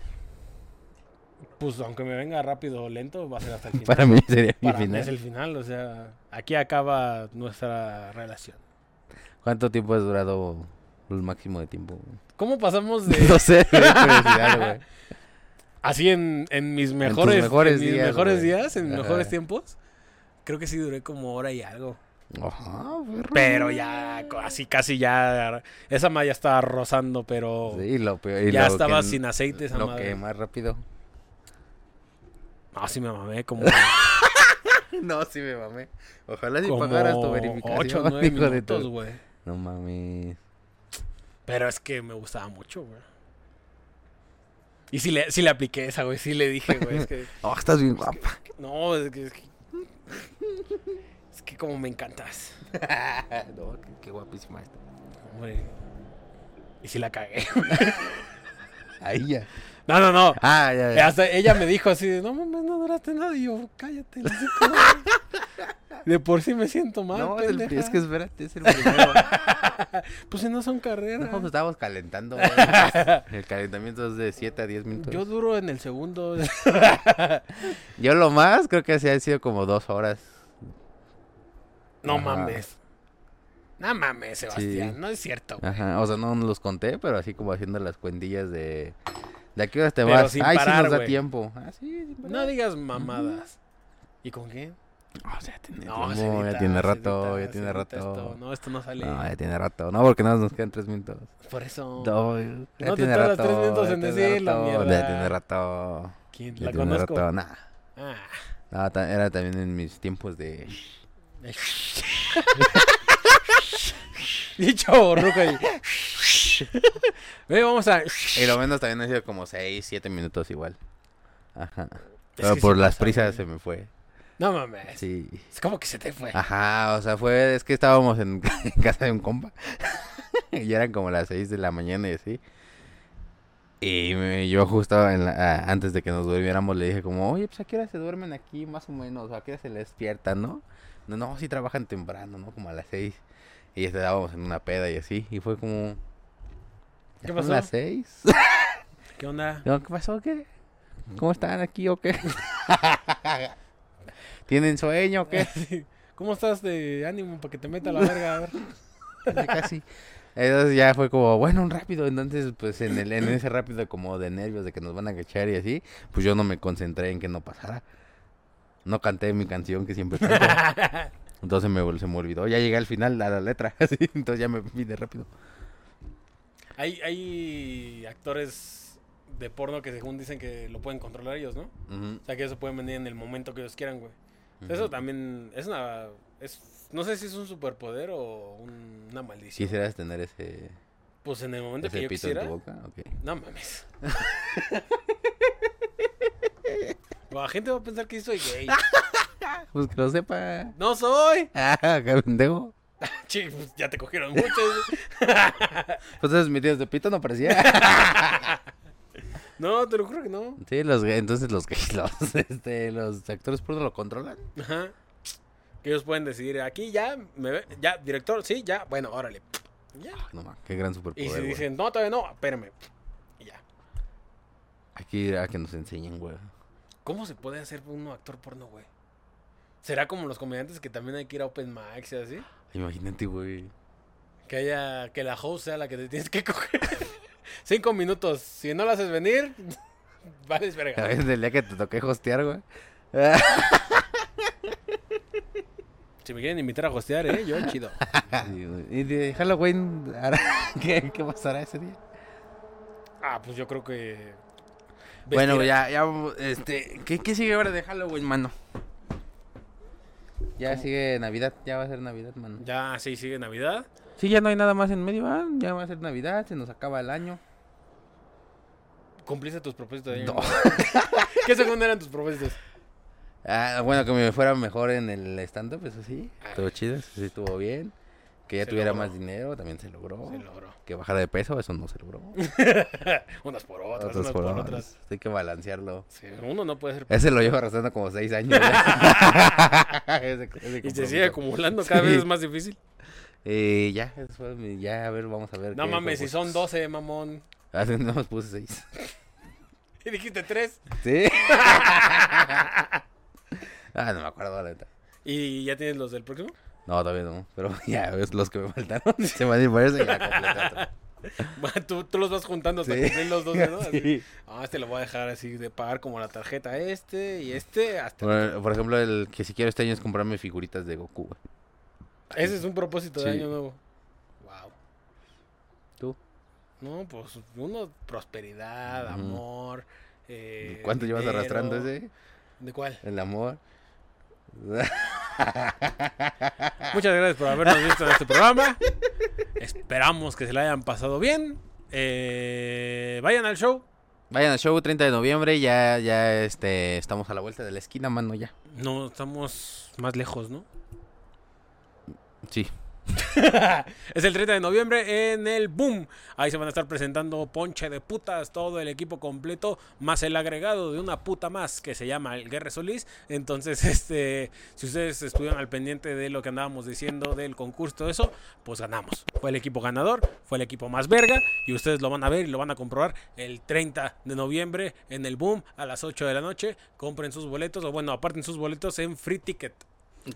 Pues aunque me venga rápido o lento, va a ser hasta el <laughs> final. Para mí sería mi Para mí final. es el final, o sea, aquí acaba nuestra relación. ¿Cuánto tiempo has durado el máximo de tiempo? güey? ¿Cómo pasamos de <laughs> No sé, <laughs> curiosidad, güey. Así en, en mis mejores, mejores en mis días, mejores güey. días, en mis mejores tiempos? Creo que sí duré como hora y algo. Ajá. Pero ya, así casi ya, esa ma ya estaba rozando, pero Sí, lo peor. y ya lo estaba que- sin aceite esa Lo madre. que más rápido. No, sí me mamé, como, <laughs> No, sí me mamé. Ojalá si como pagaras tu verificación. 8 o 9 hijo de minutos, tu- güey. No mames. Pero es que me gustaba mucho, güey. Y sí le, sí le apliqué esa, güey. Sí le dije, güey. Es que, <laughs> Oh, estás bien guapa. no, es que, es que, es que como me encantas. <laughs> no, qué, qué guapísima está. Hombre. Y sí la cagué. <laughs> Ahí ya. No, no, no. Ah, ya, ya. Hasta ella me dijo así, de, no mames, no duraste nada. Y yo, cállate. de por sí me siento mal, no, pendeja. es que espérate, es el primero. <laughs> Pues si no son carreras. no, pues estábamos calentando. güey. <laughs> El calentamiento es de 7 a 10 minutos. Yo Yo, duro en el segundo. <laughs> lo más creo que así ha sido como dos horas. No Ajá. mames. No mames, Sebastián. Sí. No es cierto. güey. Ajá, o sea, no los conté, pero así como haciendo las cuentillas de... ¿De a qué horas te Pero vas? Ay, sí parar, nos da güey. tiempo. Ah, sí. No digas mamadas. ¿Y con quién? O sea, tiene No, tiempo, se edita, ya tiene rato, edita, ya tiene rato. esto. No, esto no sale. No, ya tiene rato. No, porque nada nos quedan tres minutos. Por eso. No, ya No te tiene tardas rato. tres minutos en decirlo, mierda. Ya tiene rato. ¿Quién? Ya ¿La tiene conozco? rato. Nah. Ah. No, era también en mis tiempos de... <laughs> Dicho borruco ahí. <laughs> Vamos a. Y lo menos también ha sido como seis, siete minutos igual. Ajá. Es Pero por sí las pasa, prisas güey. se me fue. No mames. Sí. Es como que se te fue. Ajá, o sea, fue, es que estábamos en, <laughs> en casa de un compa. <laughs> y eran como las 6 de la mañana y así. Y me- yo justo en la- antes de que nos durmiéramos le dije como, oye, pues a qué hora se duermen aquí más o menos, a qué hora se les despiertan, ¿no? No, no, sí trabajan temprano, ¿no? Como a las 6. Y estábamos en una peda y así, y fue como... ¿Qué "¿Ya son pasó? las 6? <laughs> ¿Qué onda? ¿Qué pasó? ¿Qué? ¿Cómo están aquí o qué? ¿Tienen sueño o qué? <laughs> ¿Cómo estás de ánimo para que te meta la verga? A ver. <laughs> Casi. Entonces ya fue como, bueno, un rápido. Entonces, pues en, el, en ese rápido como de nervios de que nos van a cachar y así, pues yo no me concentré en que no pasara. No canté mi canción que siempre canto. <laughs> Entonces me, se me olvidó. Ya llegué al final a la letra. Así, entonces ya me vine rápido. Hay, hay actores de porno que según dicen que lo pueden controlar ellos, ¿no? O sea, que eso pueden venir en el momento que ellos quieran, güey. Eso también es una... Es, no sé si es un superpoder o un- una maldición. ¿Quisieras tener ese, Pues en el momento que ese yo pito quisiera... en tu boca? Ok. No mames. <laughs> La gente va a pensar que soy gay. <laughs> Pues que lo sepa. ¡No soy! Ah, <laughs> qué pendejo. Pues ya te cogieron muchos. Pues esos metidos de pito no parecía. No, te lo juro que no. Sí, los entonces los <laughs> los, este, los actores porno lo controlan. Ajá. Que ellos pueden decidir, aquí ya, me ve- ya, director, sí, ya, bueno, órale. Ya. No mames, qué gran Y superpoder. si güey. dicen, no, todavía no, espérame. Y ya. Ir a que nos enseñen, güey. ¿Cómo se puede hacer uno actor porno, güey? ¿Será como los comediantes que también hay que ir a Open Max y así? Imagínate, güey. Que haya, que la host sea la que te tienes que <laughs> coger. Cinco minutos. Si no la haces venir, <laughs> vales A verga. veces el día que te toqué hostear, güey. <laughs> Si me quieren invitar a hostear, eh, yo chido. Sí, y de Halloween, ¿hará- <laughs> ¿qué, ¿qué pasará ese día? Ah, pues yo creo que. Bueno, ya, ya, este, ¿qué, ¿qué sigue ahora de Halloween, mano? Ya ¿Cómo? sigue Navidad, ya va a ser Navidad, mano. Ya, sí, sigue Navidad. Sí, ya no hay nada más en medio. Ah, ya va a ser Navidad, se nos acaba el año. ¿Cumpliste tus propósitos de año? No. <laughs> ¿Qué según eran tus propósitos? Ah, bueno, que me fuera mejor en el stand-up, eso sí. Ah. Estuvo chido, eso sí estuvo bien. Que ya Se tuviera logró. más dinero, también se logró. Se logró. Que bajara de peso, eso no se logró. <laughs> unas por otras, Otras unas por por otras. Hay que balancearlo. Sí, uno no puede ser... Ese lo llevo arrastrando como seis años. <laughs> Ese- ese Y se sigue acumulando, cada Sí. vez es más difícil. Eh, ya, eso ya, a ver, vamos a ver. No qué mames, si son propósitos. 12, mamón. <laughs> Ah, no, puse seis. <laughs> Y dijiste 3. ¿Sí? <laughs> ah, no me acuerdo, la neta. ¿Y ya tienes los del próximo? No, todavía no. Pero ya ves los que me faltaron. Se van a ir por eso y ya completo. Bueno, tú, tú los vas juntando hasta Sí. los 12, ¿no? Sí. Ah, este lo voy a dejar así de pagar como la tarjeta este y este hasta... Por, por ejemplo, el que si quiero este año es comprarme figuritas de Goku. güey. Ese es un propósito de Sí. año nuevo. Wow. ¿Tú? No, pues uno, prosperidad, amor. eh, ¿Cuánto llevas arrastrando ese? ¿De cuál? El amor. <laughs> Muchas gracias por habernos visto en este programa. Esperamos que se la hayan pasado bien. Eh, vayan al show. Vayan al show 30 de noviembre, ya, ya este, estamos a la vuelta de la esquina, mano, ya. No, estamos más lejos, ¿no? Sí. <laughs> es el 30 de noviembre en el Boom. Ahí se van a estar presentando Ponche de Putas, todo el equipo completo, más el agregado de una puta más que se llama el Guerre Solís. Entonces, <laughs> este, si ustedes estuvieron al pendiente de lo que andábamos diciendo del concurso, todo eso, pues ganamos. Fue el equipo ganador, fue el equipo más verga, y ustedes lo van a ver y lo van a comprobar el 30 de noviembre en el Boom a las 8 de la noche. Compren sus boletos, o bueno, aparten sus boletos en Free Ticket.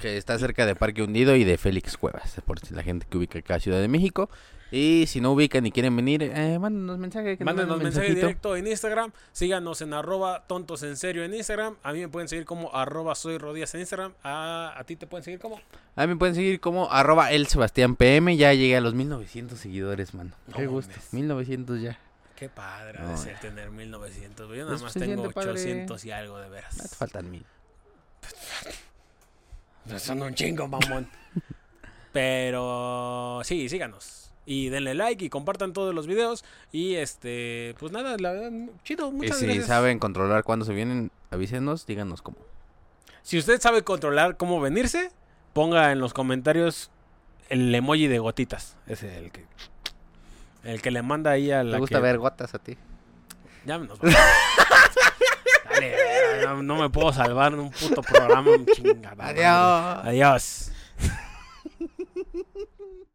Que está cerca de Parque Hundido y de Félix Cuevas, por si la gente que ubica acá Ciudad de México. Y si no ubican y quieren venir, eh, mándenos mensaje. Que nos Mándenos mensaje mensajito. directo en Instagram. Síganos en arroba tontos en serio en Instagram. A mí me pueden seguir como arroba soy rodillas en Instagram. A, a ti te pueden seguir como. A mí me pueden seguir como arroba el Sebastián PM. Ya llegué a los 1900 seguidores, mano. No Qué gusto. mames. 1900 ya. Qué padre No, de ser tener 1900. güey. Yo nada más tengo siente padre. 800 y algo de No te veras. faltan mil. <laughs> Son un chingo, mamón. <laughs> Pero sí, síganos. Y denle like y compartan todos los videos. Y este, pues nada, la verdad, chido. Y Muchas si gracias. saben controlar cuándo se vienen, avísenos, díganos cómo. Si usted sabe controlar cómo venirse, ponga en los comentarios el emoji de gotitas. Ese es el que. El que le manda ahí a la. ¿Te gusta que- ver gotas a ti? Ya nos <laughs> vamos. No, no me puedo salvar en un puto programa. Chingada. madre. Adiós. Adiós.